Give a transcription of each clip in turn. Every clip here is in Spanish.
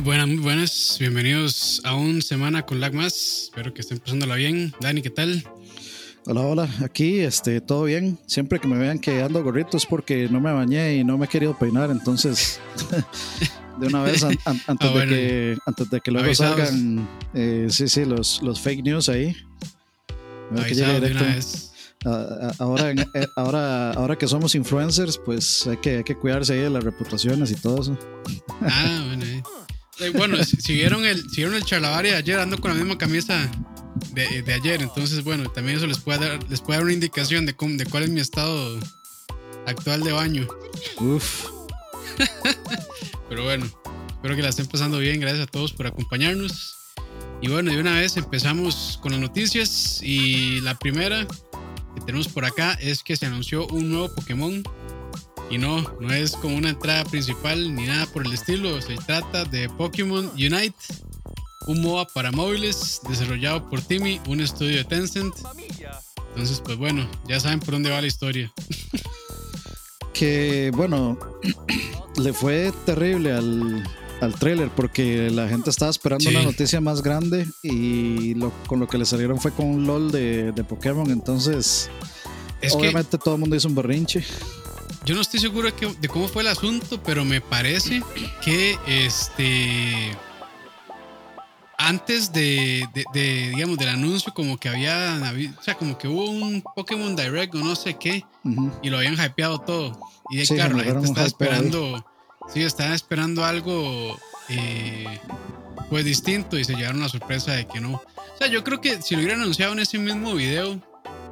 Muy buenas, muy buenas. Bienvenidos a un semana con Lag más. Espero que estén pasándola bien. Dani, ¿qué tal? Hola, hola. Aquí, este, todo bien. Siempre que me vean que ando gorrito es porque no me bañé y no me he querido peinar. Entonces, de una vez, an- an- antes, Ah, de bueno. que, antes de que luego Avisados. salgan, eh, sí, sí, los, los fake news ahí. Que de directo. ahora, eh, ahora, ahora que somos influencers, pues hay que, hay que cuidarse ahí de las reputaciones y todo eso. Ah, bueno. eh. Eh, Bueno, si, vieron el, si vieron el charlavaria ayer, ando con la misma camisa de, de ayer. Entonces, bueno, también eso les puede dar, les puede dar una indicación de, cómo- de cuál es mi estado actual de baño. Uf. Pero bueno, espero que la estén pasando bien. Gracias a todos por acompañarnos. Y bueno, de una vez empezamos con las noticias. Y la primera que tenemos por acá es que se anunció un nuevo Pokémon. Y no, no es como una entrada principal ni nada por el estilo. Se trata de Pokémon Unite, un MOBA para móviles desarrollado por Timmy, un estudio de Tencent. Entonces, pues bueno, ya saben por dónde va la historia. que bueno, le fue terrible al, al trailer porque la gente estaba esperando Sí. una noticia más grande y lo, con lo que le salieron fue con un LOL de, de Pokémon. Entonces, Es que obviamente todo el mundo hizo un berrinche. Yo no estoy seguro de, cómo fue el asunto, pero me parece que este antes de, de- de, digamos del anuncio como que había o sea como que hubo un Pokémon Direct o no sé qué y lo habían hypeado todo. Y de Sí, claro la gente estaba ahí. esperando sí estaban esperando algo eh, pues distinto y se llevaron la sorpresa de que no. O sea yo creo que si lo hubieran anunciado en ese mismo video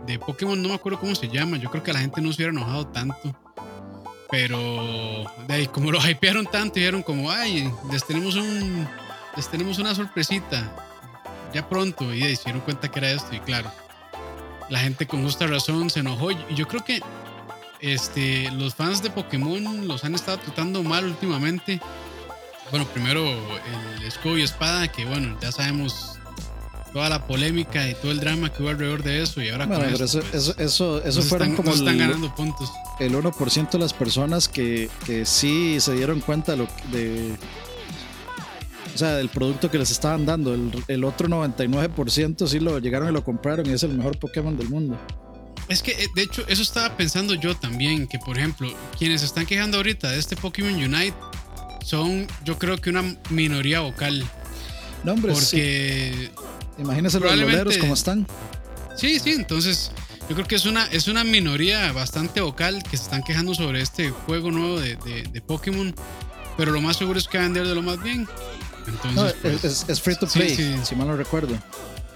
de Pokémon no me acuerdo cómo se llama yo creo que la gente no se hubiera enojado tanto pero de ahí, como lo hypearon tanto, dijeron como, ay, les tenemos un, les tenemos una sorpresita ya pronto. Y ahí se dieron cuenta que era esto. Y claro, la gente con justa razón se enojó. Y yo creo que este, los fans de Pokémon los han estado tratando mal últimamente. Bueno, primero el escudo y espada, que bueno, ya sabemos toda la polémica y todo el drama que hubo alrededor de eso. Y ahora Bueno, con pero eso, pues, eso, eso, fueron están, como están el, ganando puntos. el 1% de las personas que, que sí se dieron cuenta de, lo, de, o sea, del producto que les estaban dando. El, el otro 99% sí lo llegaron y lo compraron y es el mejor Pokémon del mundo. Es que, eh, de hecho, eso estaba pensando yo también, que por ejemplo, quienes están quejando ahorita de este Pokémon Unite son, yo creo que una minoría vocal. No, hombre, sí. Imagínense los boleros cómo están. sí, sí, entonces yo creo que es una, es una minoría bastante vocal que se están quejando sobre este juego nuevo de, de- de Pokémon. Pero lo más seguro es que va a vender de lo más bien. Entonces, No, pues, es, es free to play, sí. si mal no recuerdo.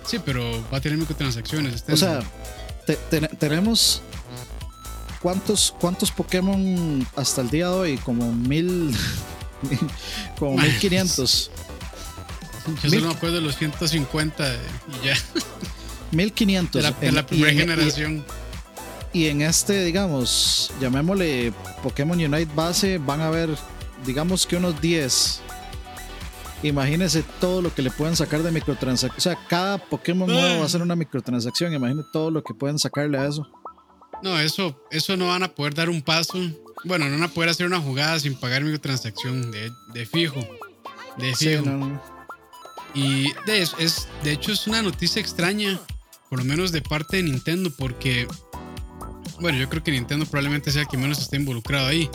sí, pero va a tener microtransacciones. este O sea, te- te- tenemos cuántos cuántos Pokémon hasta el día de hoy, como mil, como Mae, 1500. Yo mil- solo me acuerdo de los 150 y ya, 1500. de la, de En- la y primera en- y- generación. Y en este, digamos, llamémosle Pokémon Unite base, van a haber, digamos que unos 10. Imagínense todo lo que le pueden sacar de microtransacción. O sea, cada Pokémon nuevo va a ser una microtransacción. Imagínense todo lo que pueden sacarle a eso. No, eso, eso no van a poder dar un paso. Bueno, no van a poder hacer una jugada sin pagar microtransacción de, de fijo. De Sí, fijo. no, no. Y de, es, es- de hecho es una noticia extraña, por lo menos de parte de Nintendo, porque, bueno, yo creo que Nintendo probablemente sea el que menos está involucrado ahí.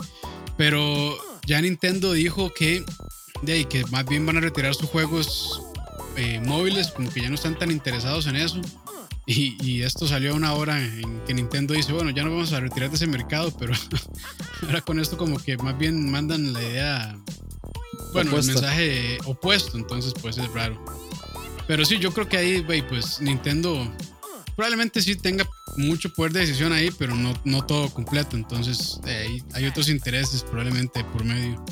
Pero ya Nintendo dijo que, de ahí, que más bien van a retirar sus juegos eh, móviles, como que ya no están tan interesados en eso. Y, y esto salió a una hora en que Nintendo dice, bueno, ya no vamos a retirar de ese mercado, pero ahora con esto como que más bien mandan la idea, bueno, el mensaje opuesto, entonces pues es raro. Pero sí, yo creo que ahí, güey, pues Nintendo probablemente sí tenga mucho poder de decisión ahí, pero no, no todo completo, entonces eh, hay otros intereses probablemente por medio.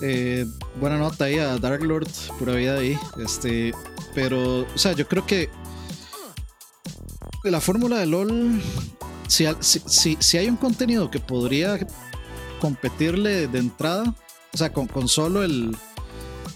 Eh, buena nota ahí a Dark Lord, pura vida ahí. Este, pero, o sea, yo creo que la fórmula de LOL, si, si- si hay un contenido que podría competirle de entrada, o sea, con, con solo el,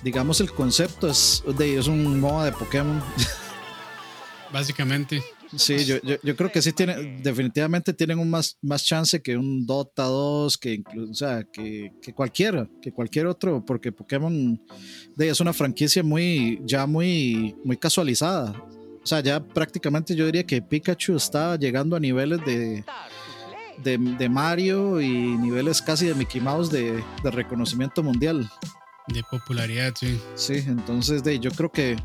digamos, el concepto es, de, es un MOBA de Pokémon. básicamente. Sí, yo, yo, yo, creo que sí tiene, definitivamente tienen un más, más chance que un Dota 2, que incluso, o sea, que, que cualquiera, que cualquier otro, porque Pokémon de, es una franquicia muy, ya muy, muy casualizada. O sea, ya prácticamente yo diría que Pikachu está llegando a niveles de, de, de Mario y niveles casi de Mickey Mouse de, de reconocimiento mundial. De popularidad, sí. Sí, entonces de, yo creo que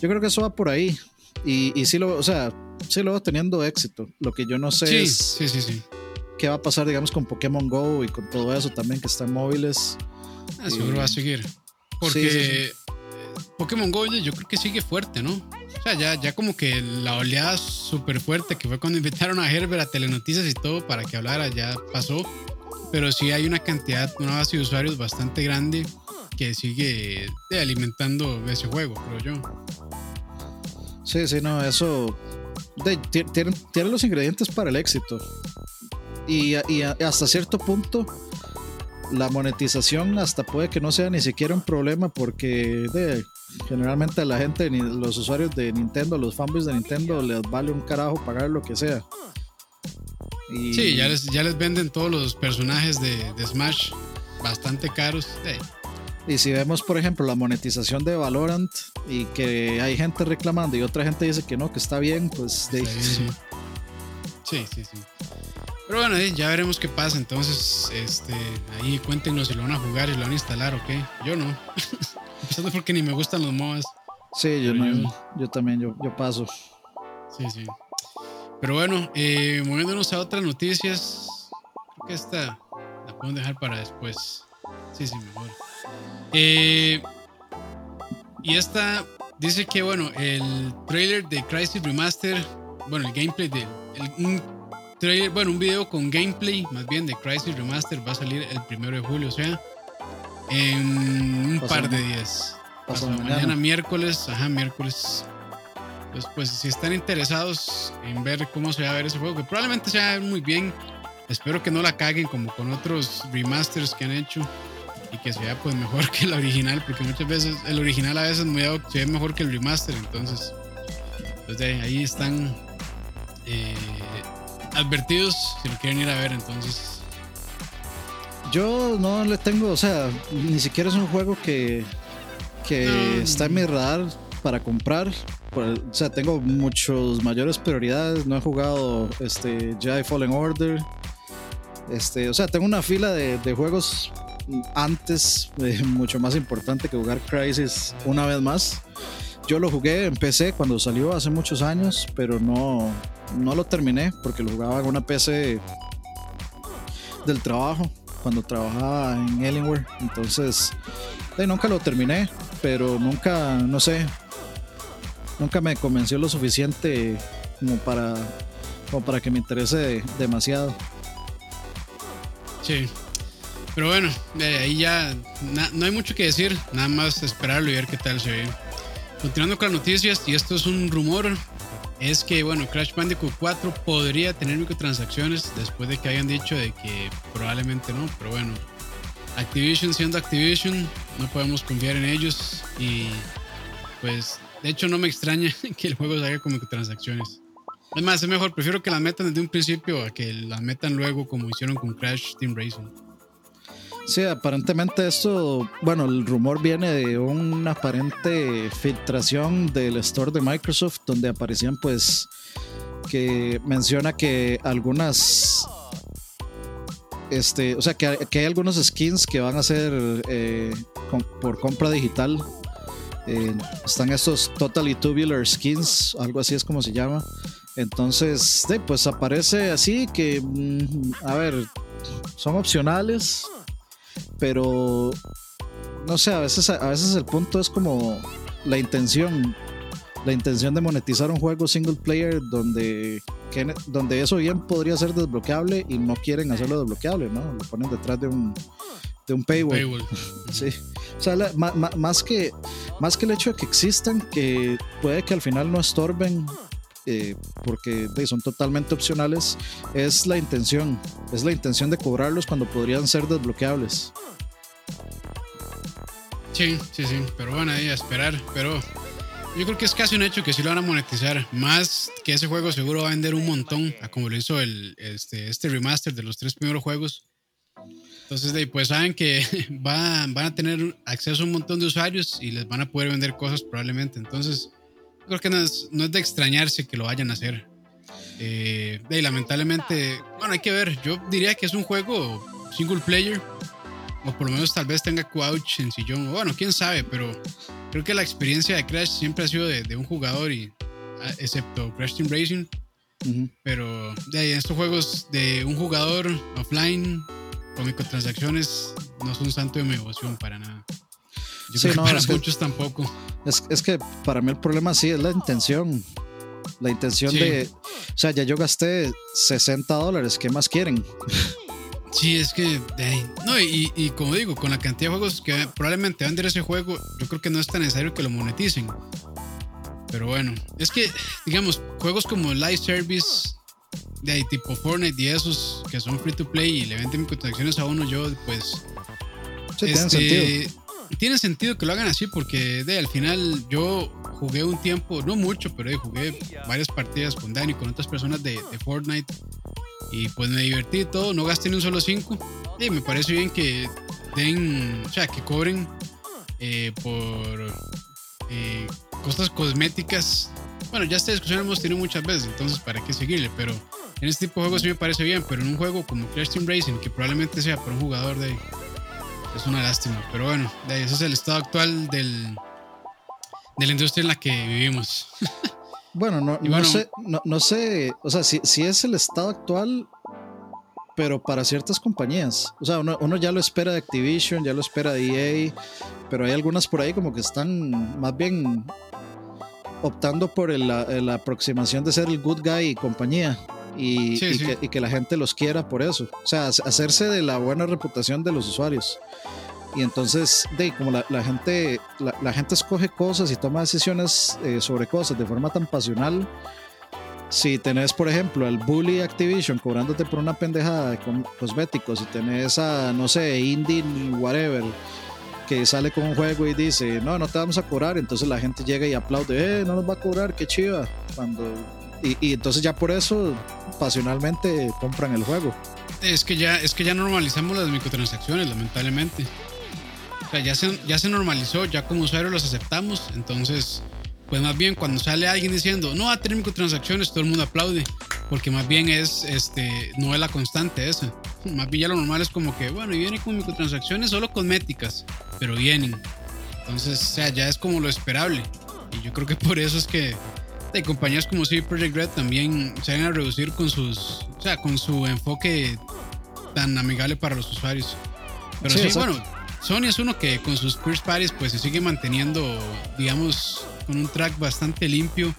yo creo que eso va por ahí. Y, y sí lo, o sea, sí lo va teniendo éxito. Lo que yo no sé Sí, es sí, sí, sí. qué va a pasar, digamos, con Pokémon Go y con todo eso también que está en móviles. Ah, seguro va a seguir. Porque Sí, sí, sí. eh, Pokémon Go yo creo que sigue fuerte, ¿no? O sea, ya, ya como que la oleada súper fuerte que fue cuando invitaron a Herbert a Telenoticias y todo para que hablara ya pasó. Pero sí hay una cantidad, una base de usuarios bastante grande que sigue eh, alimentando ese juego, creo yo. Sí, sí, no, eso tiene, tiene los ingredientes para el éxito. Y, hasta cierto punto, la monetización hasta puede que no sea ni siquiera un problema porque generalmente a la gente, los usuarios de Nintendo, los fanboys de Nintendo, les vale un carajo pagar lo que sea. Y, Sí, ya les, ya les venden todos los personajes de, de Smash bastante caros. Eh, Y si vemos, por ejemplo, la monetización de Valorant y que hay gente reclamando y otra gente dice que no, que está bien, pues de, sí. Sí, sí, sí. Pero bueno, eh, ya veremos qué pasa. Entonces, este, ahí cuéntenos si lo van a jugar y lo van a instalar o qué. Yo no. Empezando porque ni me gustan los MOBAs. sí, yo, Pero no- yo- yo también, yo, yo paso. Sí, sí. Pero bueno, eh, moviéndonos a otras noticias. Creo que esta la podemos dejar para después. Sí, sí, mejor. Eh, y esta dice que, bueno, el trailer de Crisis Remaster, bueno, el gameplay de. el- un trailer, bueno, un video con gameplay, más bien, de Crisis Remaster va a salir el primero de julio, o sea, en un Pasado par de días. pasado Pasado mañana. mañana, miércoles, ajá, miércoles. Pues, pues si están interesados en ver cómo se va a ver ese juego, que probablemente se va a ver muy bien. Espero que no la caguen como con otros remasters que han hecho y que sea pues mejor que el original, porque muchas veces el original a veces muy, se ve mejor que el remaster, entonces pues de ahí, ahí están eh, advertidos si lo quieren ir a ver, entonces Yo no le tengo, o sea, ni siquiera es un juego que, que está en mi radar para comprar. O sea, tengo muchos mayores prioridades. No he jugado este Jedi Fallen Order. Este, o sea, tengo una fila de, de juegos antes eh, mucho más importante que jugar Crisis una vez más. Yo lo jugué en PC cuando salió hace muchos años, pero no, no lo terminé porque lo jugaba en una PC del trabajo cuando trabajaba en Alienware. Entonces, eh, nunca lo terminé, pero nunca, no sé, nunca me convenció lo suficiente como para, como para que me interese demasiado. sí. Pero bueno, ahí ya no hay mucho que decir, nada más esperarlo y ver qué tal se ve. Continuando con las noticias, y esto es un rumor, es que bueno, Crash Bandicoot 4 podría tener microtransacciones después de que hayan dicho de que probablemente no, pero bueno, Activision siendo Activision, no podemos confiar en ellos y pues de hecho no me extraña que el juego salga con microtransacciones. Es más, es mejor, prefiero que las metan desde un principio a que las metan luego como hicieron con Crash Team Racing. Sí, aparentemente esto, bueno, el rumor viene de una aparente filtración del store de Microsoft donde aparecían pues que menciona que algunas este, o sea, que, hay algunos skins que van a ser eh, por compra digital. Eh, están estos Totally Tubular Skins, algo así es como se llama. Entonces, sí, pues aparece así que, mm, a ver, son opcionales, pero no sé, a veces, a veces el punto es como la intención, la intención de monetizar un juego single player donde, que donde eso bien podría ser desbloqueable y no quieren hacerlo desbloqueable, ¿no? Lo ponen detrás de un, de un paywall. Paywall. Sí. O sea, la- ma- ma- más, que, más que el hecho de que existan, que puede que al final no estorben, eh, porque son totalmente opcionales, es la intención. Es la intención de cobrarlos cuando podrían ser desbloqueables. Sí, sí, sí, pero bueno, ahí a esperar. Pero yo creo que es casi un hecho que sí lo van a monetizar. Más que ese juego seguro va a vender un montón, a como lo hizo el, este, este remaster de los tres primeros juegos. Entonces, de, pues saben que van, van a tener acceso a un montón de usuarios y les van a poder vender cosas probablemente. Entonces, creo que no es, no es de extrañarse que lo vayan a hacer. Eh, y lamentablemente, bueno, hay que ver. Yo diría que es un juego single player, o por lo menos tal vez tenga couch en sillón. Bueno, quién sabe, pero creo que la experiencia de Crash siempre ha sido de, un jugador, y excepto Crash Team Racing. Pero de ahí, estos juegos de un jugador offline con microtransacciones no son santo de mi devoción para nada. Yo creo que para muchos tampoco. Es, es, que para mí el problema sí es la intención. La intención de. O sea, ya yo gasté 60 dólares. ¿Qué más quieren? Sí, es que. No, y, y, como digo, con la cantidad de juegos que probablemente vender ese juego, yo creo que no es tan necesario que lo moneticen. Pero bueno, es que, digamos, juegos como Live Service, de ahí, tipo Fortnite y esos que son free to play y le venden microtransacciones a uno, yo, pues. Sí, tiene este, Tiene sentido que lo hagan así porque de al final yo jugué un tiempo, no mucho, pero jugué varias partidas con Dani, con otras personas de, Fortnite. Y pues me divertí todo, no gasté ni un solo 5. Y me parece bien que den, o sea, que cobren eh, por eh, cosas cosméticas. Bueno, ya esta discusión hemos tenido muchas veces, entonces para qué seguirle, pero en este tipo de juegos sí me parece bien, pero en un juego como Crash Team Racing, que probablemente sea para un jugador de... Es una lástima, pero bueno, de ese es el estado actual del, de la industria en la que vivimos. Bueno, no, no sé, no, sé, o sea, si, si, es el estado actual, pero para ciertas compañías. O sea, uno, uno, ya lo espera de Activision, ya lo espera de EA, pero hay algunas por ahí como que están más bien optando por la aproximación de ser el good guy y compañía. Y, Que, y, Que, la gente los quiera por eso. O sea, hacerse de la buena reputación de los usuarios. Y entonces, de, como la, la gente, la, gente escoge cosas y toma decisiones eh, sobre cosas de forma tan pasional. Si tenés, por ejemplo, al Bully Activision cobrándote por una pendejada de cosméticos, si tenés a, no sé, Indie, whatever, que sale con un juego y dice, no, no te vamos a cobrar, entonces la gente llega y aplaude, eh, no nos va a cobrar, qué chiva. Cuando, y, y entonces ya por eso, pasionalmente compran el juego. Es que ya, es que ya normalizamos las microtransacciones, lamentablemente ya se, ya se normalizó, ya como usuarios los aceptamos. Entonces, pues más bien cuando sale alguien diciendo no va a tener microtransacciones, todo el mundo aplaude. Porque más bien es, este, no es la constante esa. Más bien ya lo normal es como que, bueno, y viene con microtransacciones solo cosméticas, pero vienen. Entonces, o sea, ya es como lo esperable. Y yo creo que por eso es que de compañías como CD Projekt Red también se van a reducir con sus, o sea, con su enfoque tan amigable para los usuarios. Pero sí bueno, Sony es uno que con sus first parties pues se sigue manteniendo, digamos, con un track bastante limpio.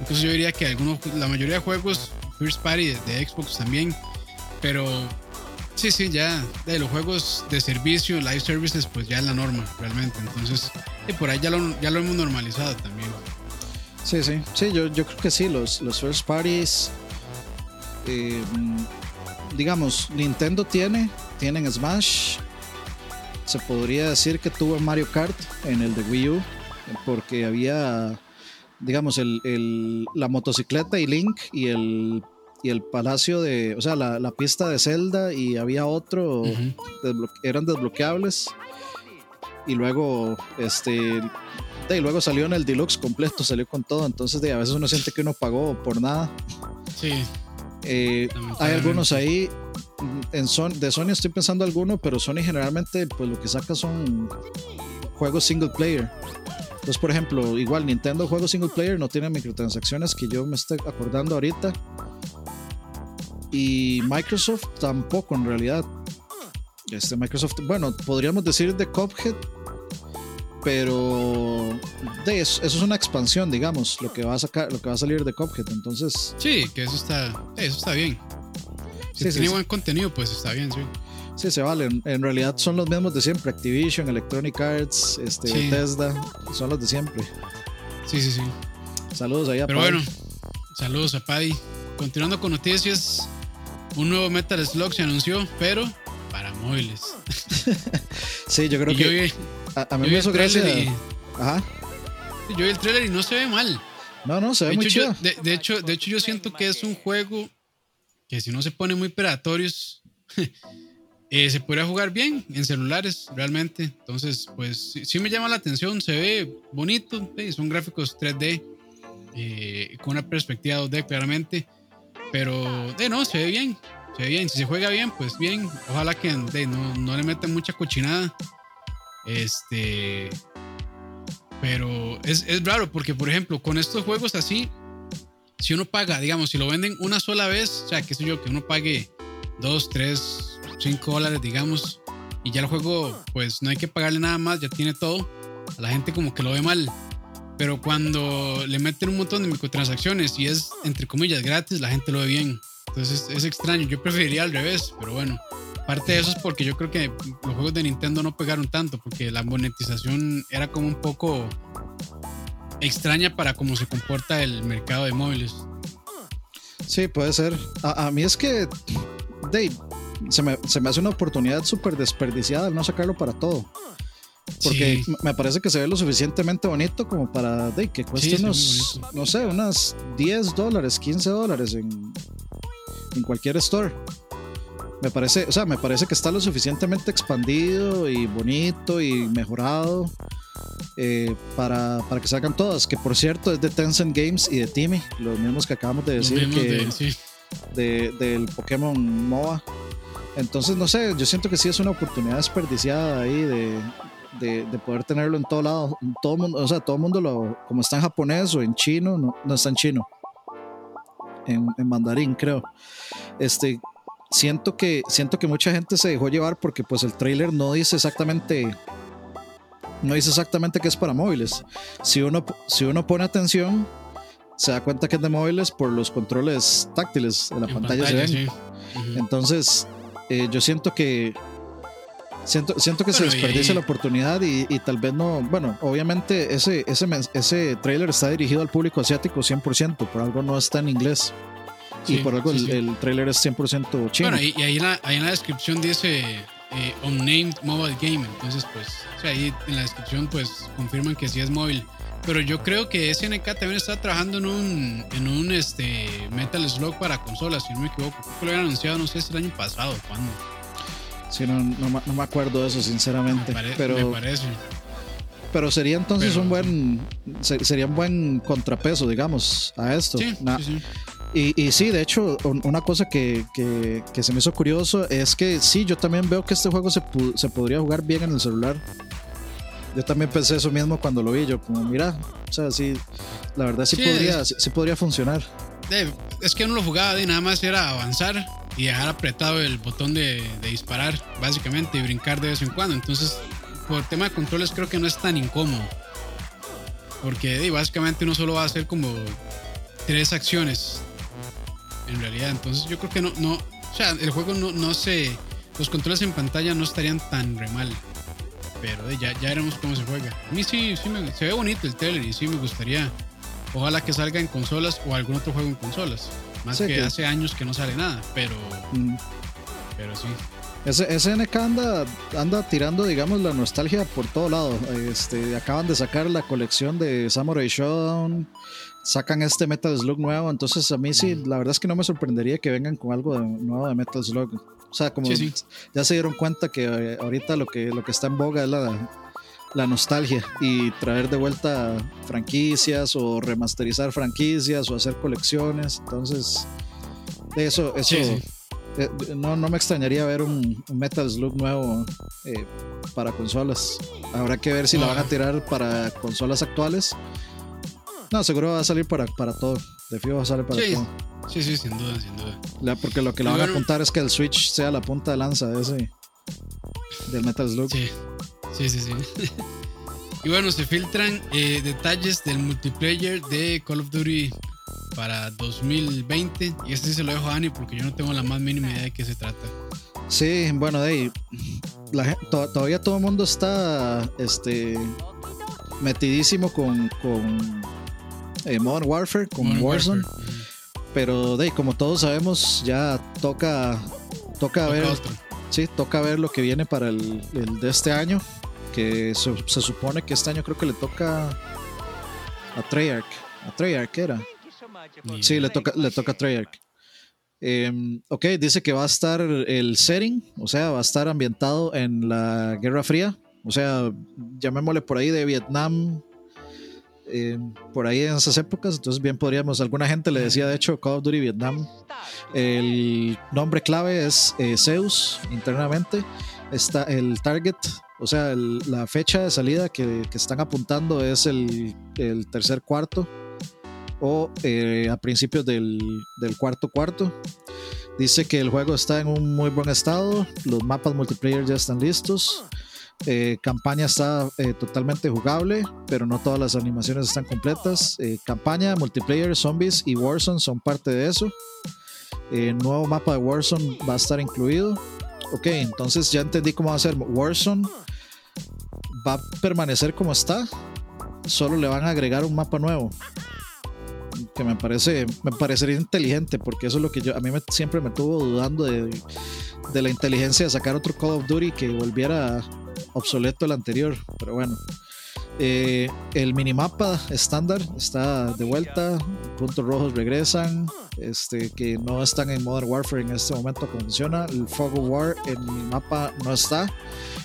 Entonces yo diría que algunos, la mayoría de juegos first party de, Xbox también, pero sí, sí, ya de los juegos de servicio, live services, pues ya es la norma realmente. Entonces, y por ahí ya lo, ya lo hemos normalizado también. Sí, sí, sí, yo, yo creo que sí, los, los first parties, eh, digamos, Nintendo tiene, tienen Smash, se podría decir que tuvo Mario Kart en el de Wii U, porque había, digamos, el, la motocicleta y Link y el, y el palacio de, o sea, la, pista de Zelda y había otro, eran desbloqueables. Y luego, este, y luego salió en el deluxe completo, salió con todo. Entonces, de, a veces uno siente que uno pagó por nada. Sí. Eh, hay algunos ahí en Son de Sony estoy pensando alguno, pero Sony generalmente pues lo que saca son juegos single player. Entonces, por ejemplo, igual Nintendo juegos single player no tiene microtransacciones que yo me esté acordando ahorita. Y Microsoft tampoco en realidad. Este Microsoft, bueno, podríamos decir de Cuphead, pero de eso, eso, es una expansión, digamos, lo que va a sacar, lo que va a salir de Cuphead, entonces. Sí, que eso está, eso está bien. Si tiene buen contenido, pues está bien, sí. Sí, se vale. En realidad son los mismos de siempre. Activision, Electronic Arts, este, Bethesda. Son los de siempre. Sí, sí, sí. Saludos ahí a Pero bueno, saludos a Paddy. Continuando con noticias, un nuevo Metal Slug se anunció, pero para móviles. sí, yo creo que a, mí me hizo gracia. Ajá. Yo vi el trailer y no se ve mal. No, no, se ve De muy hecho, chido. yo, de, de hecho, de hecho, yo siento que es un juego que si no se pone muy predatorios, eh, se podría jugar bien en celulares, realmente. Entonces, pues sí, sí me llama la atención, se ve bonito, eh, son gráficos 3D, eh, con una perspectiva 2D claramente, pero de no, se ve bien, se ve bien. Si se juega bien, pues bien. Ojalá que no, no le metan mucha cochinada. Este. Pero es, es raro porque, por ejemplo, con estos juegos así, si uno paga, digamos, si lo venden una sola vez, o sea, qué sé yo, que uno pague 2, 3, 5 dólares, digamos, y ya el juego, pues no hay que pagarle nada más, ya tiene todo, a la gente como que lo ve mal. Pero cuando le meten un montón de microtransacciones y es, entre comillas, gratis, la gente lo ve bien. Entonces es, es extraño, yo preferiría al revés, pero bueno. Parte de eso es porque yo creo que los juegos de Nintendo no pegaron tanto, porque la monetización era como un poco extraña para cómo se comporta el mercado de móviles. Sí, puede ser. A, a mí es que, Dave, se me, se me hace una oportunidad súper desperdiciada no sacarlo para todo. Porque Sí. me parece que se ve lo suficientemente bonito como para Dave, que cueste Sí, unos, no sé, unas 10 dólares, 15 dólares en, en cualquier store. Me parece, o sea, me parece que está lo suficientemente expandido y bonito y mejorado eh, para, para que salgan todas. Que por cierto es de Tencent Games y de Timmy, los mismos que acabamos de decir que, de- sí. de- del Pokémon MOA. Entonces, no sé, yo siento que sí es una oportunidad desperdiciada ahí de, de, de poder tenerlo en todo lado. En todo mundo, o sea, todo el mundo lo, como está en japonés o en chino, no, no está en chino. En, en mandarín, creo. Este, siento que, siento que mucha gente se dejó llevar porque pues el trailer no dice exactamente no dice exactamente que es para móviles. Si uno, si uno pone atención, se da cuenta que es de móviles por los controles táctiles en la En pantalla, se ven. sí. Ujú. Entonces, eh, yo siento que siento, siento que se Bueno, desperdicia la oportunidad y, y tal vez no. Bueno, obviamente ese, ese, ese trailer está dirigido al público asiático 100%, por algo no está en inglés. Y por algo sí, el, el trailer es 100% chino. Bueno, y, y ahí, en la, ahí en la descripción dice eh, Unnamed Mobile Game. Entonces, pues, o sea, ahí en la descripción, pues, confirman que sí es móvil. Pero yo creo que SNK también está trabajando en un, en un este, Metal Slug para consolas, si no me equivoco. Creo que lo habían anunciado, no sé si el año pasado, ¿cuándo? Sí, no, no, me acuerdo de eso, Me, sinceramente. pare- pero, me parece. pero sería entonces Pero- un buen se- sería un buen contrapeso, digamos, a esto. Sí, Na- sí, sí. Y, y sí, de hecho, un- una cosa que, que- que se me hizo curioso es que sí, yo también veo que este juego se, se podría jugar bien en el celular. Yo también pensé eso mismo cuando lo vi, yo como, mira, o sea, sí, la verdad sí, Sí, podría, es- sí, podría funcionar. Es que uno lo jugaba y nada más era avanzar y dejar apretado el botón de, de disparar, básicamente, y brincar de vez en cuando. Entonces, por tema de controles, creo que no es tan incómodo. Porque básicamente uno solo va a hacer como tres acciones en realidad. Entonces, yo creo que no, no o sea, el juego no, no se. Los controles en pantalla no estarían tan re mal. Pero eh, ya, ya veremos cómo se juega. A mí sí, sí me- se ve bonito el trailer y sí me gustaría. Ojalá que salga en consolas o algún otro juego en consolas. Más Sí, que que- hace años que no sale nada, pero, Mm. pero sí. Ese, SNK anda, anda tirando, digamos, la nostalgia por todo lado. Este, acaban de sacar la colección de Samurai Shodown, sacan este Metal Slug nuevo, entonces a mí sí, la verdad es que no me sorprendería que vengan con algo de- nuevo de Metal Slug. O sea, como Sí, sí. ya se dieron cuenta que eh, ahorita lo que, lo que está en boga es la, la nostalgia y traer de vuelta franquicias o remasterizar franquicias o hacer colecciones. Entonces, eso, eso Sí, eh, no, no me extrañaría ver un, un Metal Slug nuevo eh, para consolas. Habrá que ver si la van a tirar para consolas actuales. No, seguro va a salir para, para todo. De fijo va a salir para Sí. todo. Sí, sí, sin duda, sin duda. La- porque lo que le van a apuntar es que el Switch sea la punta de lanza de ese del Metal Slug. Sí, sí, sí. sí. y bueno, se filtran eh, detalles del multiplayer de Call of Duty para 2020. Y este sí se lo dejo a Ani porque yo no tengo la más mínima idea de qué se trata. Sí, bueno, de ahí, la gen- to- todavía todo el mundo está este, metidísimo con, con eh, Modern Warfare, con Modern Warzone. Warfare. Pero de como todos sabemos, ya toca, toca Toca ver, otro. sí, toca ver lo que viene para el, el de este año. Que se, se supone que este año creo que le toca a Treyarch. A Treyarch era. Sí, le toca, le toca a Treyarch. Em, ok, dice que va a estar el setting, o sea, va a estar ambientado en la Guerra Fría, o sea, llamémosle por ahí de Vietnam, em, por ahí en esas épocas, entonces bien podríamos, alguna gente le decía de hecho Call of Duty Vietnam, el nombre clave es eh, Zeus internamente, está el target, o sea, la fecha de salida que, están apuntando es el, tercer cuarto o eh, a principios del, cuarto cuarto. Dice que el juego está en un muy buen estado, los mapas multiplayer ya están listos, eh, campaña está eh, totalmente jugable, pero no todas las animaciones están completas. campaña, multiplayer, zombies y Warzone son parte de eso. nuevo mapa de Warzone va a estar incluido. Ok, entonces ya entendí cómo va a ser. Warzone va a permanecer como está, solo le van a agregar un mapa nuevo que me parece me parecería inteligente porque eso es lo que yo a mí siempre me tuvo dudando de, de, la inteligencia de sacar otro Call of Duty que volviera obsoleto el anterior pero bueno eh, el minimapa estándar está de vuelta puntos rojos regresan este que no están en Modern Warfare en este momento como funciona el Fog of War el minimapa no está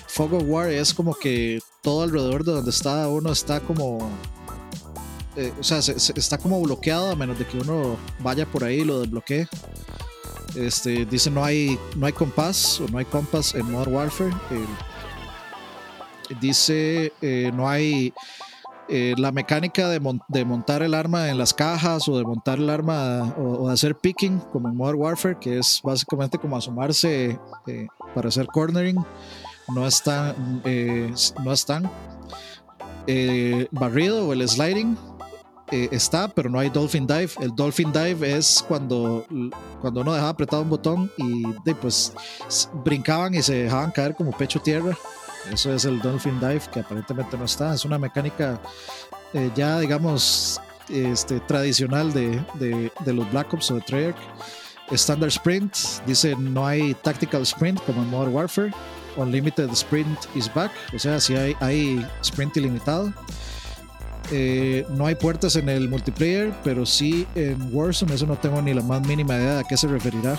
Fog of War es como que todo alrededor de donde está uno está como eh, o sea, está como bloqueado a menos de que uno vaya por ahí y lo desbloquee. Este, dice no hay, no hay compás o no hay compás en Modern Warfare. Dice eh, no hay eh, la mecánica de, montar el arma en las cajas o de montar el arma o, de hacer picking como en Modern Warfare, que es básicamente como asomarse para hacer cornering. No están, no están. barrido o el sliding eh, está, pero no hay Dolphin Dive. El Dolphin Dive es cuando, cuando uno dejaba apretado un botón y pues brincaban y se dejaban caer como pecho tierra. Eso es el Dolphin Dive, que aparentemente no está. Es una mecánica eh, ya, digamos, este, tradicional de, los Black Ops o de Treyarch. Standard Sprint, dice no hay Tactical Sprint como en Modern Warfare. Unlimited Sprint is back, o sea, si hay, hay sprint ilimitado. Eh, no hay puertas en el multiplayer, pero sí en Warzone. Eso no tengo ni la más mínima idea de a qué se referirá.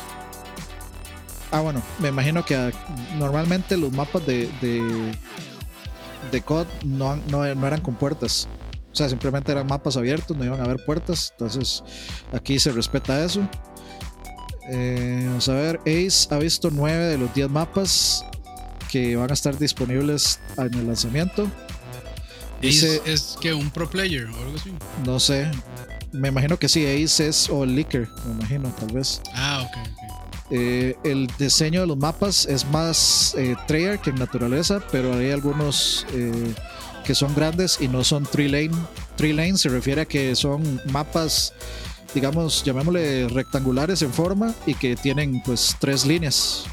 Ah, bueno, me imagino que normalmente los mapas de, de, COD no, no, eran con puertas. O sea, simplemente eran mapas abiertos, no iban a haber puertas. Entonces, aquí se respeta eso. Eh, vamos a ver, Ace ha visto 9 de los 10 mapas que van a estar disponibles en el lanzamiento. Ace es que un pro player o algo así. No sé. Me imagino que sí, Ace es o Licker, me imagino, tal vez. Ah, ok, eh, el diseño de los mapas es más eh, que en naturaleza, pero hay algunos eh, que son grandes y no son tree lane. Tree lane se refiere a que son mapas, digamos, llamémosle rectangulares en forma y que tienen pues tres líneas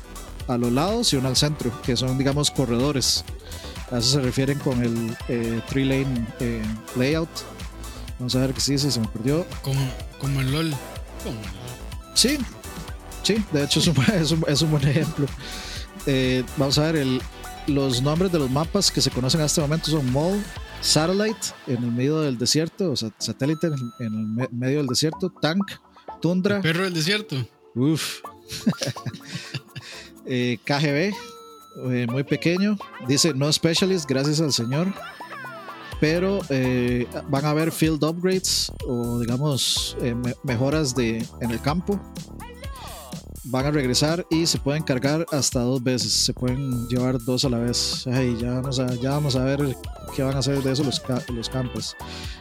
a los lados y una al centro, que son digamos corredores. A eso se refieren con el eh, three lane eh, layout. Vamos a ver qué sí se me perdió. Como, como el LOL. Sí, sí, de hecho es un, es un, buen ejemplo. Eh, vamos a ver, el, los nombres de los mapas que se conocen en este momento son Mall, Satellite en el medio del desierto, o sea, satélite en el, medio del desierto, Tank, Tundra. perro del desierto. Uf. KGB, eh, muy pequeño. Dice no specialist, gracias al Señor. Pero eh, van a haber field upgrades o digamos eh, mejoras de, en el campo. Van a regresar y se pueden cargar hasta dos veces. Se pueden llevar dos a la vez. ya, vamos a, ya vamos a ver qué van a hacer de eso los, los campos.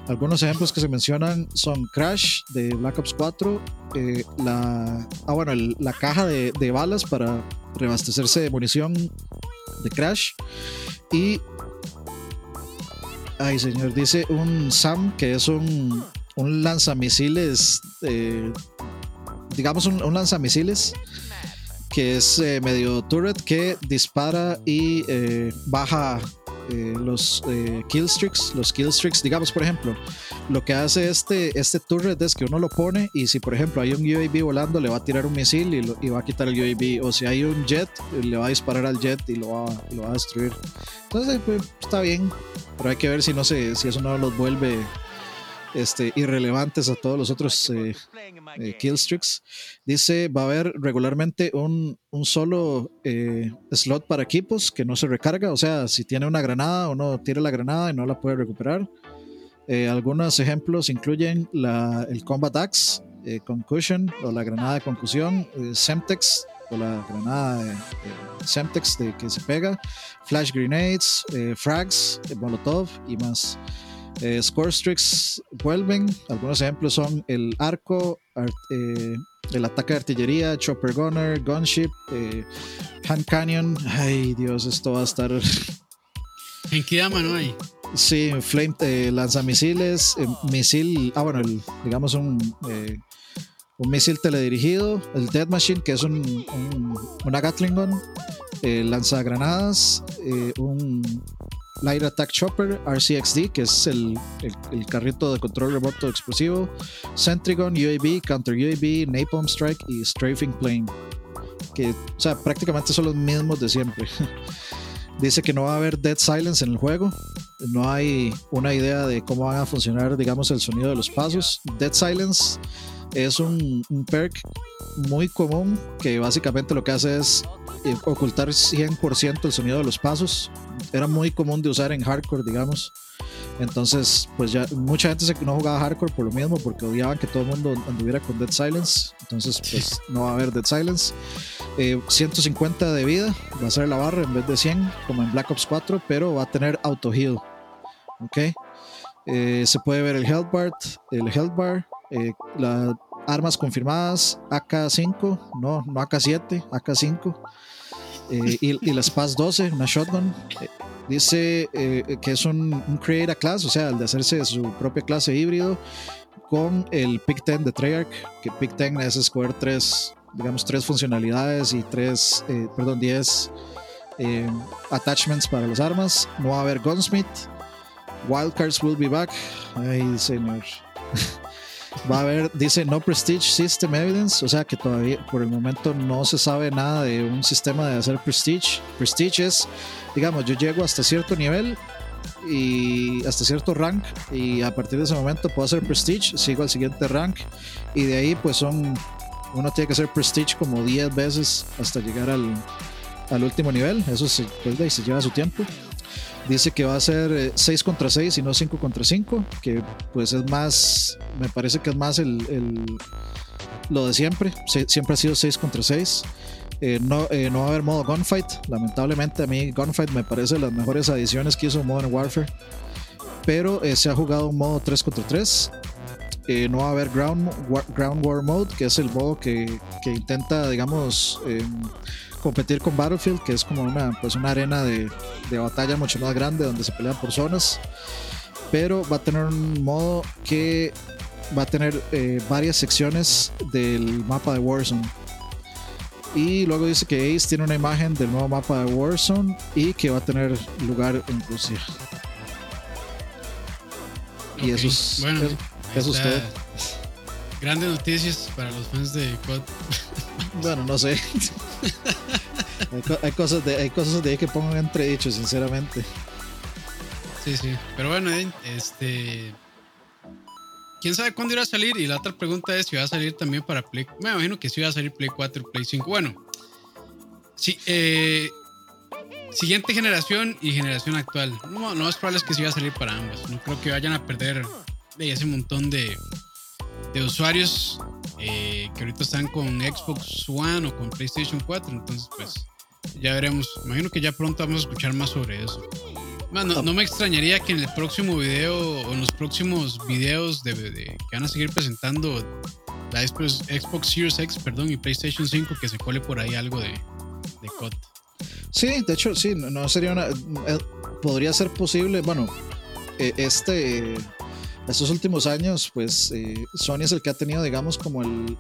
Algunos ejemplos que se mencionan son Crash de Black Ops 4. la, ah, bueno, la caja de, de balas para reabastecerse de munición de Crash. Y. Ay, señor, dice un SAM que es un, un lanzamisiles. Eh, digamos, un, lanzamisiles que es eh, medio turret que dispara y eh, baja eh, los killstreaks, los killstreaks, digamos por ejemplo, lo que hace este, este turret es que uno lo pone y si por ejemplo hay un UAV volando le va a tirar un misil y, va a quitar el UAV o si hay un jet le va a disparar al jet y lo va, lo va a destruir. Entonces pues, está bien, pero hay que ver si no se, si eso no los vuelve este, irrelevantes a todos los otros eh, eh, killstreaks. Dice, va a haber regularmente un, un solo eh, slot para equipos que no se recarga, o sea, si tiene una granada, uno tira la granada y no la puede recuperar. algunos ejemplos incluyen la, el Combat Axe, Concussion o la granada de concusión, Semtex o la granada de, Semtex de que se pega, Flash Grenades, Frags, Molotov y más. Eh, score streaks vuelven. Algunos ejemplos son el arco, eh, el ataque de artillería, chopper gunner, gunship, eh, hand canyon. Ay, Dios, esto va a estar. ¿En qué llama no hay? Sí, flame, lanzamisiles, misil. Ah, bueno, digamos un, un misil teledirigido, el Dead Machine, que es un, una Gatling gun, lanzagranadas, un Light Attack Chopper, RCXD, que es el, carrito de control remoto explosivo, Centrigon, UAV, Counter UAV, Napalm Strike y Strafing Plane. Que, o sea, prácticamente son los mismos de siempre. Dice que no va a haber Dead Silence en el juego. No hay una idea de cómo van a funcionar, digamos, el sonido de los pasos. Dead Silence es un, un perk muy común que básicamente lo que hace es eh, ocultar 100% el sonido de los pasos. Era muy común de usar en hardcore, digamos. Entonces, pues ya mucha gente no jugaba hardcore por lo mismo, porque odiaban que todo el mundo anduviera con Dead Silence. Entonces, pues no va a haber Dead Silence. 150 eh, de vida va a ser la barra en vez de 100, como en Black Ops 4, pero va a tener auto heal. Ok. Eh, se puede ver el health bar, el health bar, la armas confirmadas, AK-5, no, no AK-7, AK-5. y, la SPAS 12, una shotgun. Eh, dice eh, que es un, un, create a class, o sea, el de hacerse su propia clase híbrido con el Pick 10 de Treyarch, que Pick 10 es escoger tres, digamos, tres funcionalidades y tres, eh, perdón, 10 attachments para las armas. No va a haber Gunsmith. Wildcards will be back. Ay, señor. Va a haber, dice no Prestige System Evidence, o sea que todavía por el momento no se sabe nada de un sistema de hacer Prestige. Prestige es, digamos, yo llego hasta cierto nivel y hasta cierto rank y a partir de ese momento puedo hacer Prestige, sigo al siguiente rank y de ahí pues son, uno tiene que hacer Prestige como 10 veces hasta llegar al, al último nivel, eso se, pues, se lleva su tiempo. Dice que va a ser 6 eh, contra 6 y no 5 contra 5, que pues es más, me parece que es más el, lo de siempre, siempre ha sido 6 contra 6. Eh, no, eh, no va a haber modo gunfight, lamentablemente a mí gunfight me parece de las mejores adiciones que hizo Modern Warfare, pero se ha jugado un modo 3 contra 3. No va a haber ground, ground War Mode, que es el modo que, que intenta, digamos, em, competir con Battlefield, que es como una, pues una arena de, de batalla mucho más grande donde se pelean por zonas. Pero va a tener un modo que va a tener eh, varias secciones del mapa de Warzone. Y luego dice que Ace tiene una imagen del nuevo mapa de Warzone y que va a tener lugar en Rusia. Y eso es, bueno, eso, es todo. Grandes noticias para los fans de COD. Bueno, no sé. hay, cosas de, hay cosas de ahí que pongo entredicho, sinceramente. Sí, sí. Pero bueno, este. ¿Quién sabe cuándo irá a salir? Y la otra pregunta es si va a salir también para Play. Me imagino que sí va a salir Play 4 y Play 5. Bueno, sí, eh, siguiente generación y generación actual. No, no es probable que sí va a salir para ambas. No creo que vayan a perder ese montón de, de usuarios eh, que ahorita están con Xbox One o con PlayStation 4. Entonces, pues ya veremos. Imagino que ya pronto vamos a escuchar más sobre eso. no, me extrañaría que en el próximo video o en los próximos videos de, que van a seguir presentando la Xbox Series X perdón, y PlayStation 5 que se cole por ahí algo de, de COD. Sí, de hecho, sí, no sería una. Eh, podría ser posible. Bueno, eh, este estos últimos años, pues eh, Sony es el que ha tenido, digamos, como el,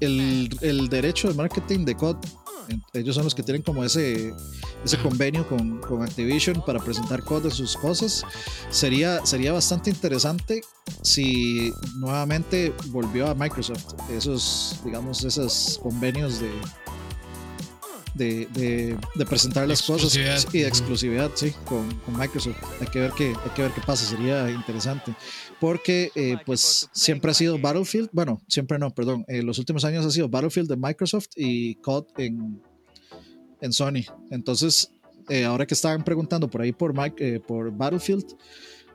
el, el, derecho de marketing de COD. Ellos son los que tienen como ese, ese convenio con, con Activision para presentar COD de sus cosas. Sería, sería bastante interesante si nuevamente volvió a Microsoft esos, digamos, esos convenios de, de, de, de presentar las cosas y de exclusividad, sí, con, con, Microsoft. Hay que, ver qué, hay que ver qué pasa, sería interesante. Porque, eh, pues, siempre ha sido Battlefield, bueno, siempre no, perdón, en los últimos años ha sido Battlefield de Microsoft y COD en, en Sony. Entonces, eh, ahora que estaban preguntando por ahí por, Mike, eh, por Battlefield,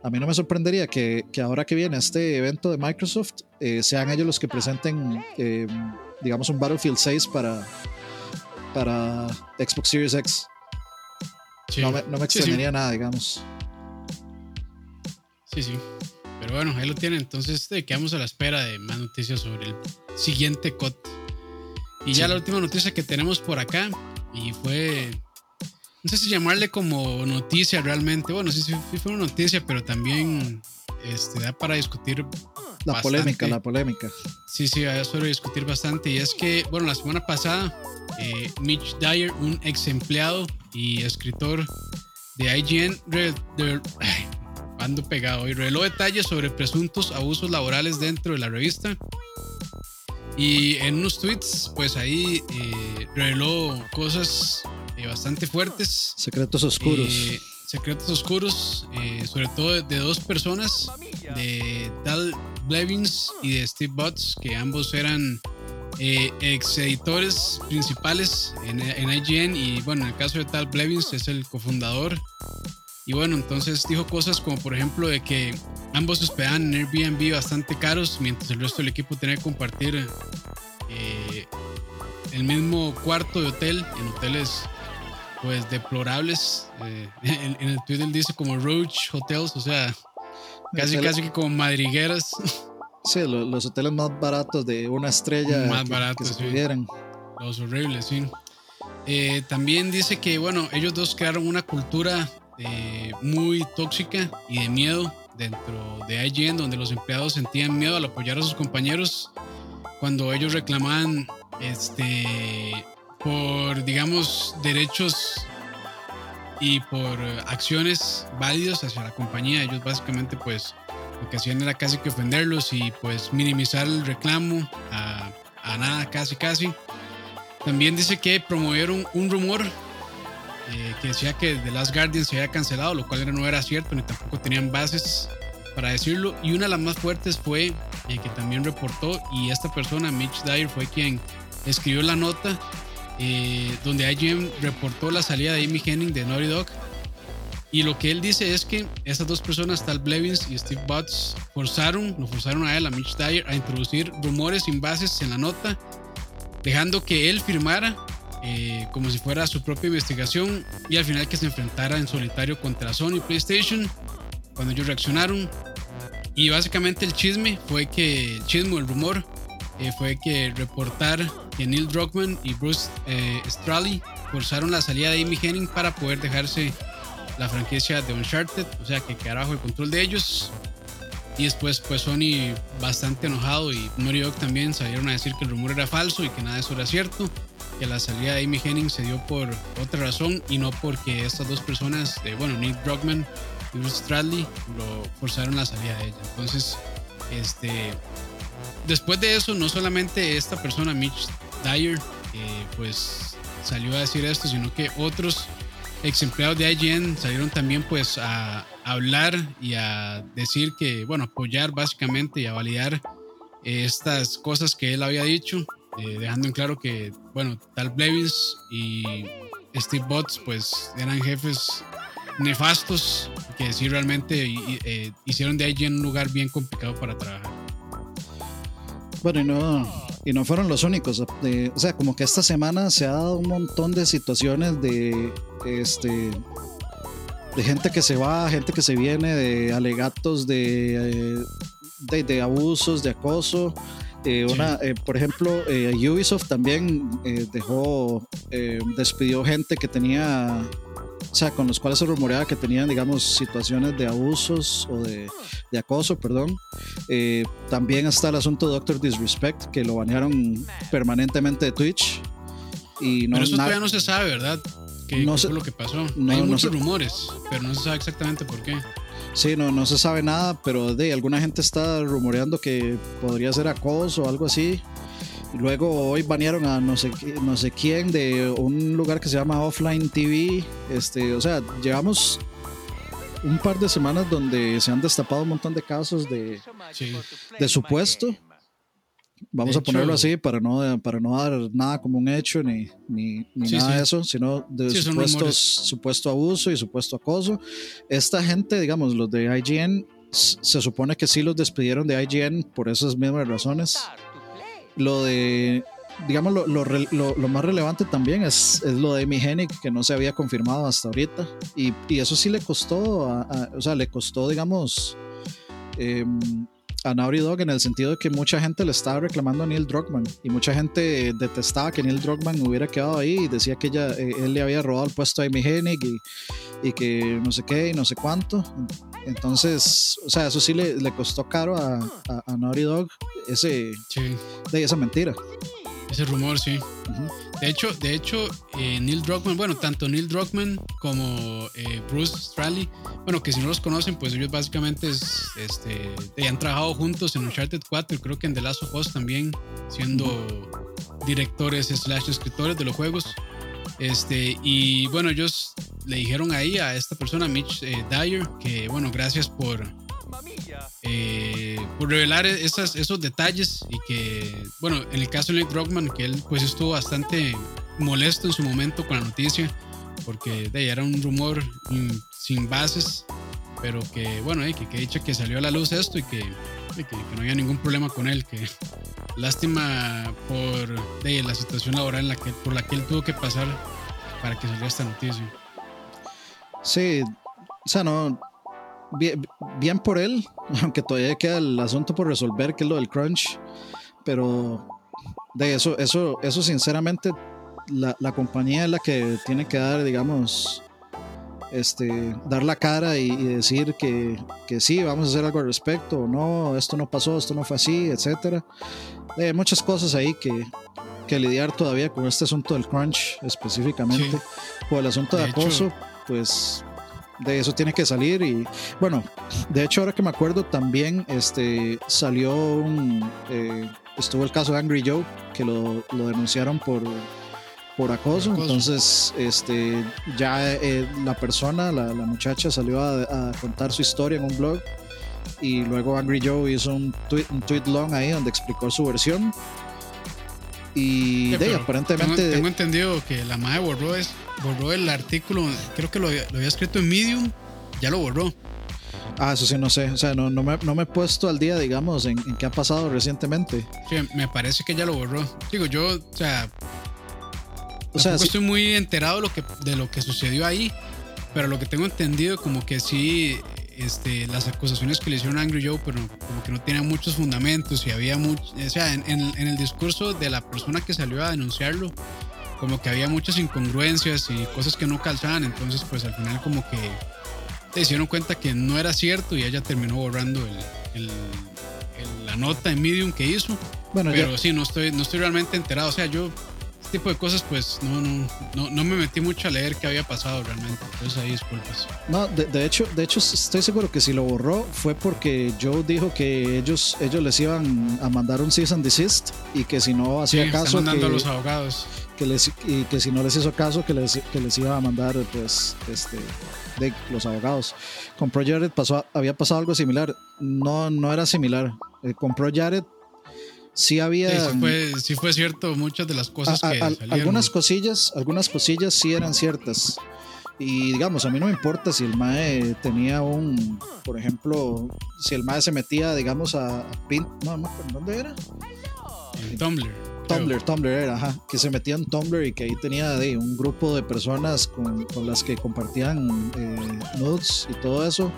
a mí no me sorprendería que, que, ahora que viene este evento de Microsoft, sean ellos los que presenten, digamos, un Battlefield 6 para, para Xbox Series X. No me, no extrañaría nada, digamos. Sí, sí. Pero bueno, ahí lo tienen. Entonces, quedamos a la espera de más noticias sobre el siguiente COD. Y ya la última noticia que tenemos por acá, y fue. No sé si llamarle como noticia realmente. Bueno, sí, sí fue una noticia, pero también este, da para discutir. La polémica, la polémica. Sí, sí, da para discutir bastante. Y es que, bueno, la semana pasada eh, Mitch Dyer, un ex empleado y escritor de IGN, ando pegado y reveló detalles sobre presuntos abusos laborales dentro de la revista. Y en unos tweets, pues ahí eh, reveló cosas eh, bastante fuertes. Secretos oscuros. secretos oscuros, sobre todo de, dos personas, de Tal Blevins y de Steve Butts, que ambos eran eh, ex editores principales en, IGN y bueno, en el caso de Tal Blevins es el cofundador. Y bueno, entonces dijo cosas como por ejemplo de que ambos hospedaban en Airbnb bastante caros mientras el resto del equipo tenía que compartir eh, el mismo cuarto de hotel en hoteles pues deplorables. Eh, en, en, el Twitter dice como Roach Hotels, o sea, casi casi que como madrigueras. Sí, los, hoteles más baratos de una estrella más baratos, que se Los horribles, sí. Eh, también dice que, bueno, ellos dos crearon una cultura eh, muy tóxica y de miedo dentro de IGN, donde los empleados sentían miedo al apoyar a sus compañeros cuando ellos reclamaban este, por, digamos, derechos y por acciones válidas hacia la compañía. Ellos básicamente, pues, lo que hacían era casi que ofenderlos y pues minimizar el reclamo a, a nada, casi casi. También dice que promovieron un rumor eh, que decía que The Last Guardian se había cancelado, lo cual no era cierto ni tampoco tenían bases para decirlo. Y una de las más fuertes fue eh, que también reportó, y esta persona, Mitch Dyer, fue quien escribió la nota eh, donde IGM reportó la salida de Amy Henning de Naughty Dog y lo que él dice es que estas dos personas, Tal Blevins y Steve Butts, forzaron, lo forzaron a él, a Mitch Dyer, a introducir rumores sin bases en la nota, dejando que él firmara eh, como si fuera su propia investigación y al final que se enfrentara en solitario contra Sony PlayStation cuando ellos reaccionaron. Y básicamente el chisme fue que, el chisme, el rumor, eh, fue que reportar que Neil Druckmann y Bruce eh, Straley forzaron la salida de Amy Henning para poder dejarse la franquicia de Uncharted, o sea que quedara bajo el control de ellos. Y después, pues Sony bastante enojado y Naughty Dog también salieron a decir que el rumor era falso y que nada de eso era cierto. Que la salida de Amy Henning se dio por otra razón y no porque estas dos personas, de, bueno, Nick Brockman y Bruce Stradley, lo forzaron la salida de ella. Entonces, este, después de eso, no solamente esta persona, Mitch Dyer, eh, pues salió a decir esto, sino que otros ex empleados de IGN salieron también pues a hablar y a decir que, bueno, apoyar básicamente y a validar estas cosas que él había dicho, eh, dejando en claro que, bueno, Tal Blevins y Steve Botts pues eran jefes nefastos que sí realmente eh, hicieron de IGN un lugar bien complicado para trabajar. Bueno, y no, y no fueron los únicos. o sea, como que esta semana se ha dado un montón de situaciones de, este, de gente que se va, gente que se viene, de alegatos de, eh, de, abusos, de acoso. Eh, una, eh, por ejemplo, Ubisoft también dejó, despidió gente que tenía o sea, con los cuales se rumoreaba que tenían, digamos, situaciones de abusos o de, de acoso, perdón. Eh, también está el asunto de Doctor Disrespect, que lo banearon permanentemente de Twitch. Y no, pero eso todavía no se sabe, ¿verdad? ¿Qué, no fue lo que pasó? Hay muchos rumores, pero no se sabe exactamente por qué. Sí, no, no se sabe nada, pero de alguna gente está rumoreando que podría ser acoso o algo así. Luego hoy banearon a no sé, no sé quién de un lugar que se llama Offline TV. Este, o sea, llevamos un par de semanas donde se han destapado un montón de casos de, de supuesto. Vamos a ponerlo así para no, para no dar nada como un hecho ni, ni, nada de eso, sino de supuesto abuso y supuesto acoso. Esta gente, digamos, los de IGN, se supone que sí los despidieron de IGN por esas mismas razones. Lo de digamos, lo, lo, lo, más relevante también es, es, lo de Amy Hennig, que no se había confirmado hasta ahorita. Y, y eso sí le costó, o sea, le costó, digamos, eh, a Naughty Dog en el sentido de que mucha gente le estaba reclamando a Neil Druckmann y mucha gente detestaba que Neil Druckmann hubiera quedado ahí y decía que ella, eh, él le había robado el puesto a Amy Hennig y, y, que no sé qué y no sé cuánto. Entonces, o sea, eso sí le, le costó caro a, a, Naughty Dog ese, de esa mentira. Ese rumor, sí. De hecho, de hecho eh, Neil Druckmann, bueno, tanto Neil Druckmann como eh, Bruce Straley, bueno, que si no los conocen, pues ellos básicamente es, este, han trabajado juntos en Uncharted 4 y creo que en The Last of Us también, siendo directores slash escritores de los juegos. Este, y bueno, ellos le dijeron ahí a esta persona, Mitch eh, Dyer, que bueno, gracias por eh, por revelar esas, esos detalles y que, bueno, en el caso de Nick Rockman, que él pues estuvo bastante molesto en su momento con la noticia, porque de, era un rumor sin bases, pero que, bueno, eh, que, que dicho que salió a la luz esto y que, que, no había ningún problema con él, que lástima por de, la situación laboral en la que, por la que él tuvo que pasar para que saliera esta noticia. Sí, o sea, no, bien, por él, aunque todavía queda el asunto por resolver, que es lo del crunch. Pero de eso, eso, eso sinceramente, la, la compañía es la que tiene que dar, digamos, este, dar la cara y, decir que, que, sí, vamos a hacer algo al respecto, o no, esto no pasó, esto no fue así, etcétera. Hay muchas cosas ahí que, que, lidiar todavía con este asunto del crunch específicamente. O el asunto de, acoso, pues de eso tiene que salir y bueno, de hecho ahora que me acuerdo también este, salió un, eh, estuvo el caso de Angry Joe que lo, lo denunciaron por, por acoso, entonces este, ya eh, la persona, la, la, muchacha salió a, contar su historia en un blog y luego Angry Joe hizo un tweet, un tweet long ahí donde explicó su versión. Y de aparentemente tengo, entendido que la madre borró es borró el artículo, creo que lo, había escrito en Medium, ya lo borró. Ah, eso sí, no sé. O sea, no, no, me, no me he puesto al día, digamos, en, qué ha pasado recientemente. Sí, me parece que ya lo borró. Digo, yo, o sea. O sea, estoy muy enterado de lo, que, de lo que sucedió ahí, pero lo que tengo entendido, como que sí, este, las acusaciones que le hicieron a Angry Joe, pero como que no tenían muchos fundamentos y había mucho. O sea, en, en el discurso de la persona que salió a denunciarlo, como que había muchas incongruencias y cosas que no calzaban, entonces pues al final como que se dieron cuenta que no era cierto y ella terminó borrando el, la nota en Medium que hizo. Bueno, pero sí, no estoy, no estoy realmente enterado, o sea, yo este tipo de cosas pues no, no, no, no, me metí mucho a leer qué había pasado realmente, entonces ahí disculpas. No, de, hecho, de hecho estoy seguro que si lo borró fue porque Joe dijo que ellos, ellos les iban a mandar un cease and desist y que si no hacía caso... que, a los abogados que les, y que si no les hizo caso, que les, que les iba a mandar pues, este, de los abogados. Con Pro Jared pasó, había pasado algo similar. No, no era similar. Eh, con Pro Jared sí había. Sí, fue, sí fue cierto muchas de las cosas que. algunas cosillas, algunas cosillas sí eran ciertas. Y digamos, a mí no me importa si el MAE tenía un, por ejemplo, si el MAE se metía, digamos, a, Pin, no, no, ¿dónde era? En Tumblr. Tumblr, Tumblr era, ajá, que se metía en Tumblr y que ahí tenía de, un grupo de personas con, con las que compartían eh, nudes y todo eso.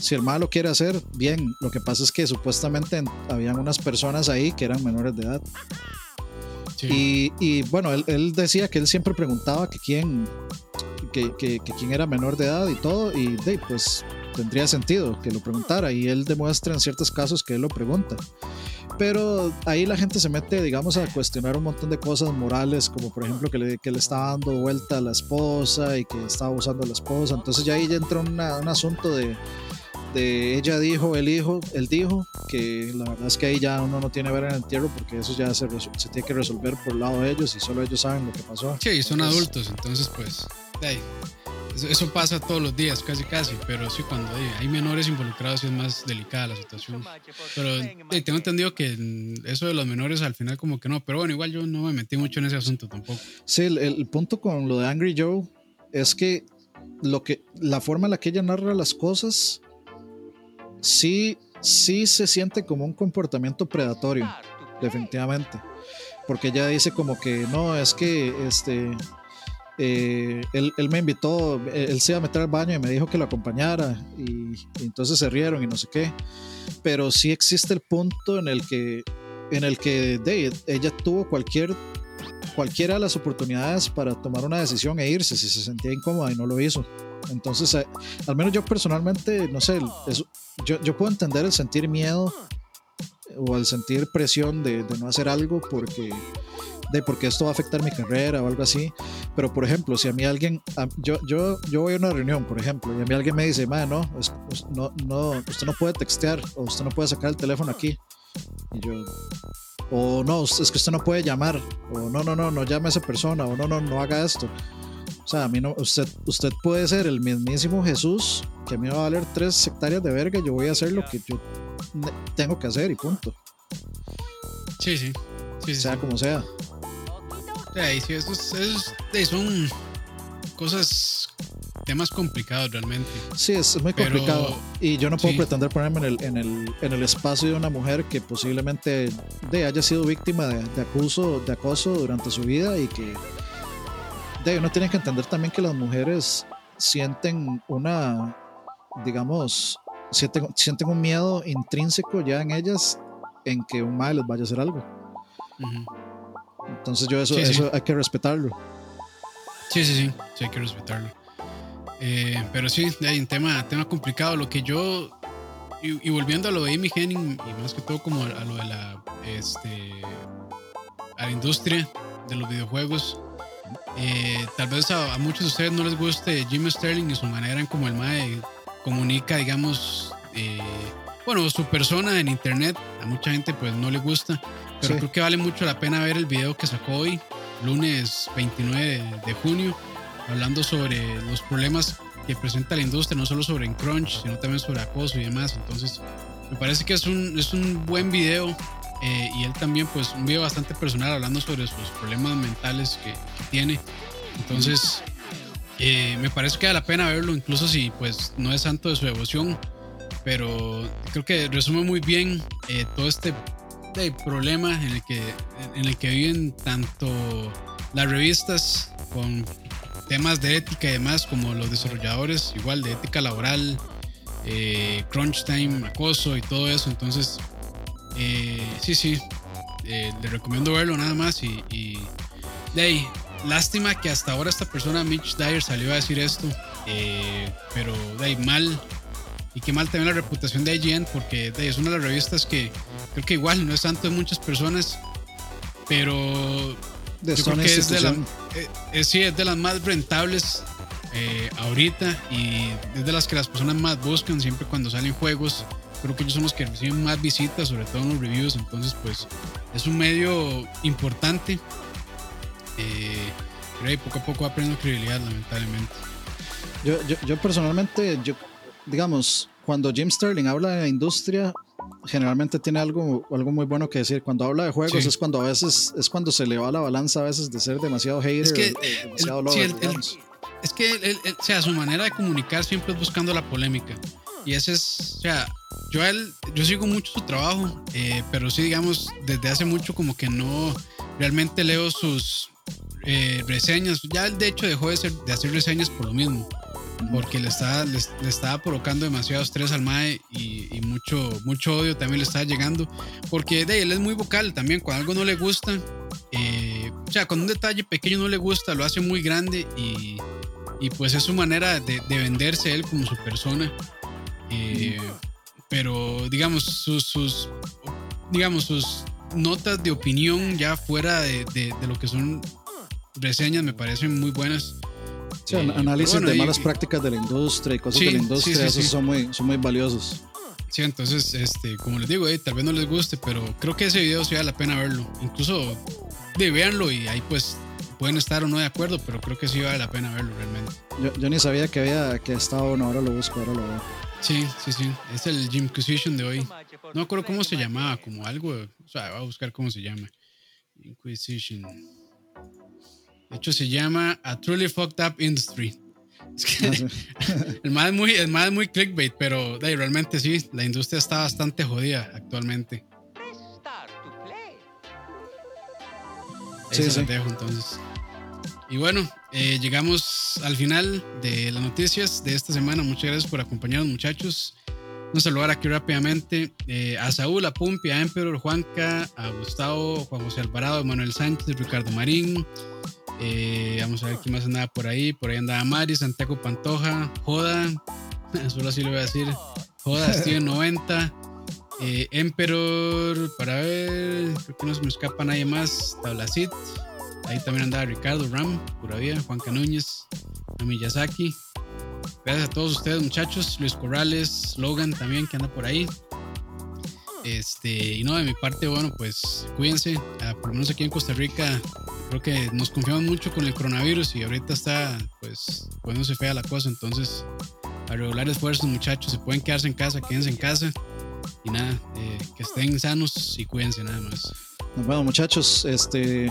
Si el malo quiere hacer, bien. Lo que pasa es que supuestamente habían unas personas ahí que eran menores de edad. Y, y, bueno, él, él, decía que él siempre preguntaba que quién, que, que, que, quién era menor de edad y todo, y de, pues tendría sentido que lo preguntara, y él demuestra en ciertos casos que él lo pregunta. Pero ahí la gente se mete, digamos, a cuestionar un montón de cosas morales, como por ejemplo que le, que le está dando vuelta a la esposa y que está abusando a la esposa. Entonces ya ahí ya entra un asunto de, de ella dijo, él dijo, él dijo, que la verdad es que ahí ya uno no tiene ver en el entierro porque eso ya se, se tiene que resolver por el lado de ellos y solo ellos saben lo que pasó. Sí, son adultos, entonces pues eso, pasa todos los días, casi casi, pero sí cuando hay, menores involucrados es más delicada la situación. Pero tengo entendido que eso de los menores al final como que no, pero bueno, igual yo no me metí mucho en ese asunto tampoco. Sí, el, punto con lo de Angry Joe es que lo que la forma en la que ella narra las cosas sí sí se siente como un comportamiento predatorio, definitivamente. Porque ella dice como que no, es que este eh, él, me invitó, él se iba a meter al baño y me dijo que lo acompañara y, entonces se rieron y no sé qué. Pero sí existe el punto en el que, en el que ella tuvo cualquier, cualquiera de las oportunidades para tomar una decisión e irse si se sentía incómoda y no lo hizo. Entonces, eh, al menos yo personalmente, no sé, yo, yo, puedo entender el sentir miedo o el sentir presión de no hacer algo porque de porque esto va a afectar mi carrera o algo así. Pero, por ejemplo, si a mí alguien, yo, yo, yo voy a una reunión, por ejemplo, y a mí alguien me dice, no, no, no, usted no puede textear o usted no puede sacar el teléfono aquí. Y yo, o no, es que usted no puede llamar, o no, no, no, no llame a esa persona, o no, no, no haga esto. O sea, a mí no, usted, usted puede ser el mismísimo Jesús, que a mí me va a valer tres hectáreas de verga, yo voy a hacer lo que yo tengo que hacer y punto. Sí, sí. sí sea como sea. Sí, sí, esos, son cosas, temas complicados realmente. Sí, es muy complicado. y yo no puedo pretender ponerme en el, en, el, en el espacio de una mujer que posiblemente de, haya sido víctima de, de, acuso, de acoso durante su vida y que de, uno tiene que entender también que las mujeres sienten una, digamos, sienten, sienten un miedo intrínseco ya en ellas en que un mal les vaya a hacer algo. Entonces yo eso, eso hay que respetarlo. Sí, sí, sí, sí hay que respetarlo. Eh, pero sí, hay un tema, tema complicado. Lo que yo, y, volviendo a lo de Amy Henning, y más que todo como a, lo de la, este, a la industria de los videojuegos, eh, tal vez a, muchos de ustedes no les guste Jim Sterling y su manera en como el MAE comunica, digamos, eh, bueno, su persona en internet. A mucha gente pues no le gusta. Pero creo que vale mucho la pena ver el video que sacó hoy, lunes 29 de junio, hablando sobre los problemas que presenta la industria, no solo sobre crunch, sino también sobre acoso y demás. Entonces, me parece que es un, es un buen video eh, y él también, pues, un video bastante personal hablando sobre sus problemas mentales que, tiene. Entonces, eh, me parece que vale la pena verlo, incluso si, pues, no es santo de su devoción, pero creo que resume muy bien eh, todo este de problemas en el que en el que viven tanto las revistas con temas de ética y demás como los desarrolladores igual de ética laboral eh, crunch time acoso y todo eso. Entonces eh, sí sí eh, le recomiendo verlo nada más y, y de lástima que hasta ahora esta persona Mitch Dyer salió a decir esto pero de ahí mal y qué mal también la reputación de IGN porque es una de las revistas que creo que igual no es tanto de muchas personas, pero yo creo que es de, la, eh, sí, es de las más rentables eh, ahorita y es de las que las personas más buscan siempre cuando salen juegos. Creo que ellos son los que reciben más visitas, sobre todo en los reviews. Entonces, pues es un medio importante. Eh, pero ahí poco a poco va perdiendo credibilidad, lamentablemente. Yo, yo, yo personalmente, yo digamos, cuando Jim Sterling habla de la industria, generalmente tiene algo, algo muy bueno que decir. Cuando habla de juegos es cuando a veces es cuando se le va la balanza a veces de ser demasiado hater, es que, demasiado es que o sea, su manera de comunicar siempre es buscando la polémica. Y ese es, o sea, yo él, yo sigo mucho su trabajo, eh, pero sí, digamos, desde hace mucho como que no realmente leo sus eh, reseñas. Ya él de hecho dejó de, ser, de hacer reseñas por lo mismo porque le estaba, le, estaba provocando demasiado estrés al Mae y, mucho, mucho odio también le estaba llegando, porque de él es muy vocal también, cuando algo no le gusta, eh, o sea, cuando un detalle pequeño no le gusta, lo hace muy grande y, y pues es su manera de, venderse él como su persona. Eh, pero digamos, sus, sus, digamos, sus notas de opinión ya fuera de, de, de lo que son reseñas me parecen muy buenas. Eh, análisis de malas prácticas de la industria y cosas de la industria, esos son muy, son muy valiosos. Sí, entonces, este, como les digo, tal vez no les guste, pero creo que ese video sí vale la pena verlo. Incluso, de, véanlo y ahí pues pueden estar o no de acuerdo, pero creo que sí vale la pena verlo realmente. Yo, ni sabía que había que estaba bueno, ahora lo busco, ahora lo veo. Sí, sí, sí. Es el Inquisition de hoy. No me acuerdo cómo se llamaba, como algo. O sea, voy a buscar cómo se llama. Inquisition. De hecho, se llama A Truly Fucked Up Industry. Ah, el más es muy, el más muy clickbait, pero realmente sí, la industria está bastante jodida actualmente. sí, sí. dejo entonces. Y bueno, eh, llegamos al final de las noticias de esta semana. Muchas gracias por acompañarnos, muchachos. A saludar aquí rápidamente eh, a Saúl, a Pumpi, a Emperor, Juanca, a Gustavo, Juan José Alvarado, Manuel Sánchez, Ricardo Marín. Eh, vamos a ver quién más andaba por ahí. Por ahí andaba Mari, Santiago Pantoja, Joda, solo así lo voy a decir. Joda, Steven 90. Emperor, para ver, creo que no se me escapa nadie más. Tablacit, Ahí también andaba Ricardo Ram, pura vida, Juan Canúñez, Miyazaki. Gracias a todos ustedes, muchachos. Luis Corrales, Logan también, que anda por ahí. Este, y no, de mi parte, bueno, pues cuídense. Ah, por lo menos aquí en Costa Rica, creo que nos confiamos mucho con el coronavirus y ahorita está, pues, poniéndose fea la cosa. Entonces, a regular esfuerzos, muchachos. Se pueden quedarse en casa, quédense en casa. Y nada, eh, que estén sanos y cuídense nada más. Bueno, muchachos, este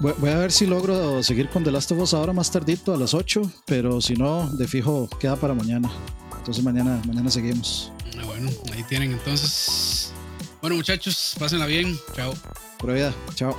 Voy a ver si logro seguir con The Last of Us ahora más tardito a las 8, pero si no, de fijo queda para mañana. Entonces mañana, mañana seguimos. Ah, bueno, ahí tienen entonces. Bueno muchachos, pásenla bien. Chao. Pura vida. Chao.